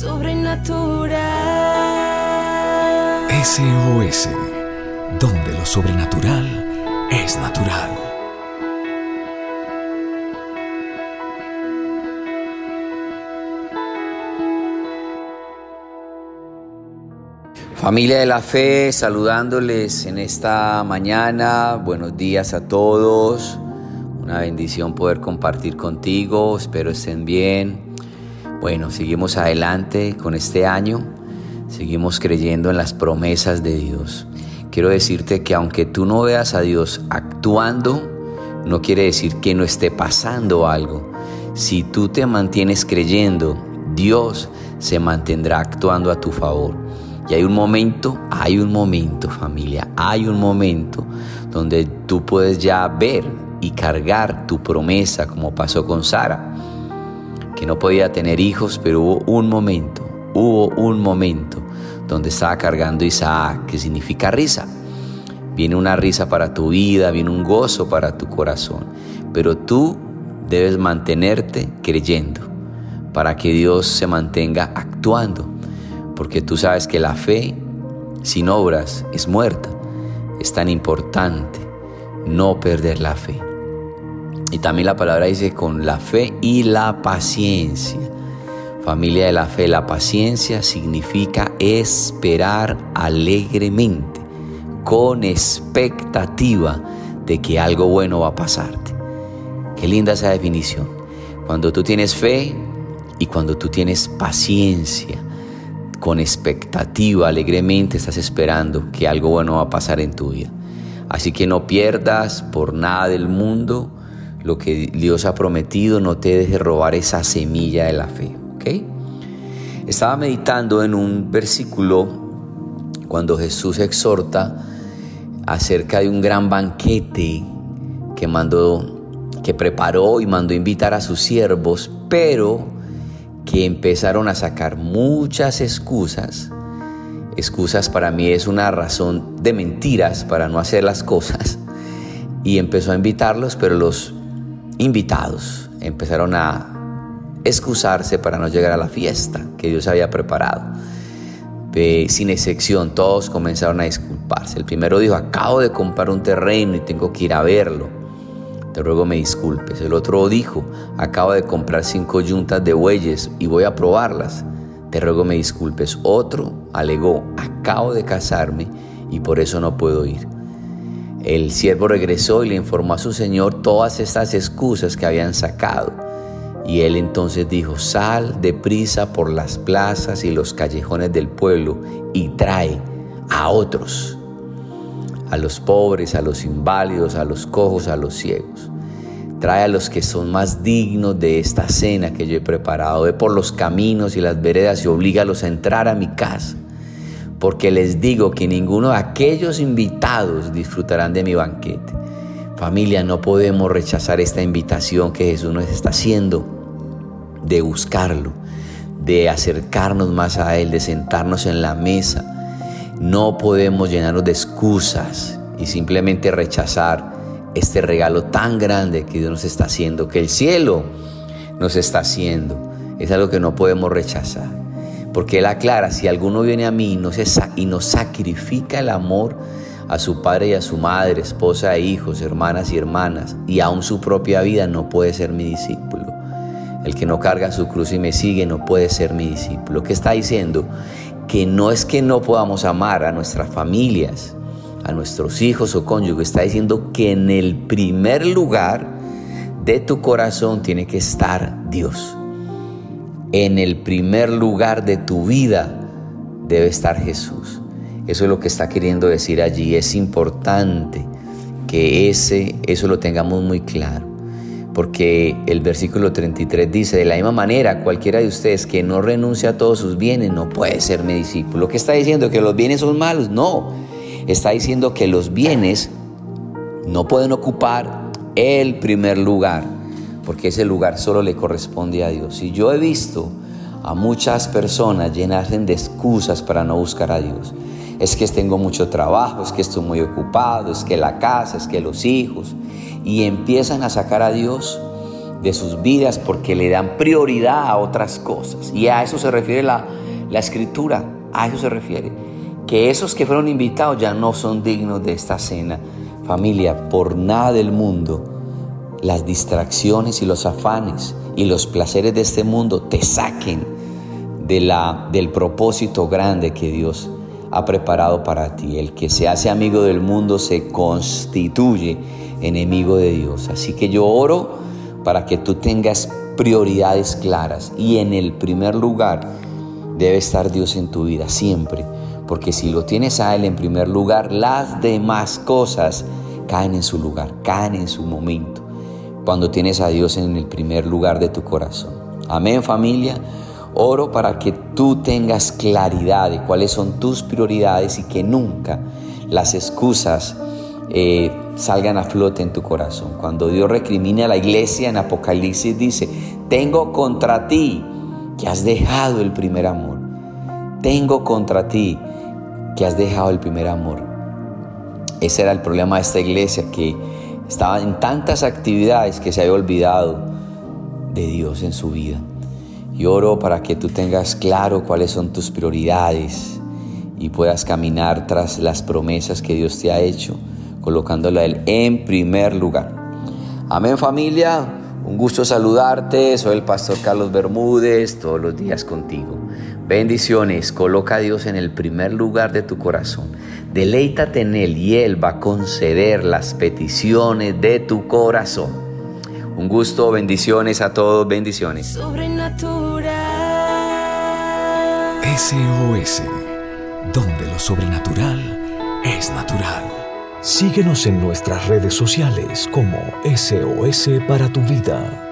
sobrenatural. SOS, donde lo sobrenatural es natural. Familia de la Fe, saludándoles en esta mañana. Buenos días a todos. Una bendición poder compartir contigo. Espero estén bien. Bueno, seguimos adelante con este año. Seguimos creyendo en las promesas de Dios. Quiero decirte que aunque tú no veas a Dios actuando, no quiere decir que no esté pasando algo. Si tú te mantienes creyendo, Dios se mantendrá actuando a tu favor. Y hay un momento, hay un momento familia, hay un momento donde tú puedes ya ver y cargar tu promesa como pasó con Sara, que no podía tener hijos, pero hubo un momento, hubo un momento donde estaba cargando Isaac, que significa risa. Viene una risa para tu vida, viene un gozo para tu corazón, pero tú debes mantenerte creyendo para que Dios se mantenga actuando porque tú sabes que la fe sin obras es muerta. Es tan importante no perder la fe. Y también la palabra dice con la fe y la paciencia. Familia de la fe, la paciencia significa esperar alegremente, con expectativa de que algo bueno va a pasarte. Qué linda esa definición. Cuando tú tienes fe y cuando tú tienes paciencia con expectativa, alegremente estás esperando que algo bueno va a pasar en tu vida. Así que no pierdas por nada del mundo lo que Dios ha prometido, no te dejes robar esa semilla de la fe. Estaba meditando en un versículo cuando Jesús exhorta acerca de un gran banquete que mandó, que preparó y mandó invitar a sus siervos, pero que empezaron a sacar muchas excusas. Excusas para mí es una razón de mentiras para no hacer las cosas. Y empezó a invitarlos, pero los invitados empezaron a excusarse para no llegar a la fiesta que Dios había preparado. sin excepción, todos comenzaron a disculparse. El primero dijo, acabo de comprar un terreno y tengo que ir a verlo te ruego me disculpes. El otro dijo, acabo de comprar cinco yuntas de bueyes y voy a probarlas. Te ruego me disculpes. Otro alegó, acabo de casarme y por eso no puedo ir. El siervo regresó y le informó a su señor todas estas excusas que habían sacado. Y él entonces dijo, sal deprisa por las plazas y los callejones del pueblo y trae a otros a los pobres, a los inválidos, a los cojos, a los ciegos. Trae a los que son más dignos de esta cena que yo he preparado. Ve por los caminos y las veredas y oblígalos a entrar a mi casa. Porque les digo que ninguno de aquellos invitados disfrutarán de mi banquete. Familia, no podemos rechazar esta invitación que Jesús nos está haciendo de buscarlo, de acercarnos más a Él, de sentarnos en la mesa no podemos llenarnos de excusas y simplemente rechazar este regalo tan grande que Dios nos está haciendo, que el cielo nos está haciendo. Es algo que no podemos rechazar. Porque Él aclara, si alguno viene a mí y nos, y nos sacrifica el amor a su padre y a su madre, esposa e hijos, hermanas y hermanas, y aún su propia vida, no puede ser mi discípulo. El que no carga su cruz y me sigue no puede ser mi discípulo. ¿Qué está diciendo? que no es que no podamos amar a nuestras familias, a nuestros hijos o cónyuges, está diciendo que en el primer lugar de tu corazón tiene que estar Dios. En el primer lugar de tu vida debe estar Jesús. Eso es lo que está queriendo decir allí. Es importante que ese, eso lo tengamos muy claro porque el versículo 33 dice, de la misma manera, cualquiera de ustedes que no renuncia a todos sus bienes no puede ser mi discípulo. ¿Qué está diciendo? ¿Que los bienes son malos? No, está diciendo que los bienes no pueden ocupar el primer lugar, porque ese lugar solo le corresponde a Dios. Y yo he visto a muchas personas llenarse de excusas para no buscar a Dios. Es que tengo mucho trabajo, es que estoy muy ocupado, es que la casa, es que los hijos y empiezan a sacar a Dios de sus vidas porque le dan prioridad a otras cosas. Y a eso se refiere la, la escritura, a eso se refiere. Que esos que fueron invitados ya no son dignos de esta cena. Familia, por nada del mundo, las distracciones y los afanes y los placeres de este mundo te saquen de la, del propósito grande que Dios ha preparado para ti. El que se hace amigo del mundo se constituye enemigo de Dios. Así que yo oro para que tú tengas prioridades claras y en el primer lugar debe estar Dios en tu vida siempre. Porque si lo tienes a Él en primer lugar, las demás cosas caen en su lugar, caen en su momento. Cuando tienes a Dios en el primer lugar de tu corazón. Amén familia. Oro para que tú tengas claridad de cuáles son tus prioridades y que nunca las excusas eh, salgan a flote en tu corazón. Cuando Dios recrimina a la iglesia en Apocalipsis dice, tengo contra ti que has dejado el primer amor. Tengo contra ti que has dejado el primer amor. Ese era el problema de esta iglesia que estaba en tantas actividades que se había olvidado de Dios en su vida. Y oro para que tú tengas claro cuáles son tus prioridades y puedas caminar tras las promesas que Dios te ha hecho, colocándolo a Él en primer lugar. Amén familia, un gusto saludarte, soy el pastor Carlos Bermúdez, todos los días contigo. Bendiciones, coloca a Dios en el primer lugar de tu corazón. Deleítate en Él y Él va a conceder las peticiones de tu corazón. Un gusto, bendiciones a todos, bendiciones. Sobrenatural. SOS, donde lo sobrenatural es natural. Síguenos en nuestras redes sociales como SOS para tu vida.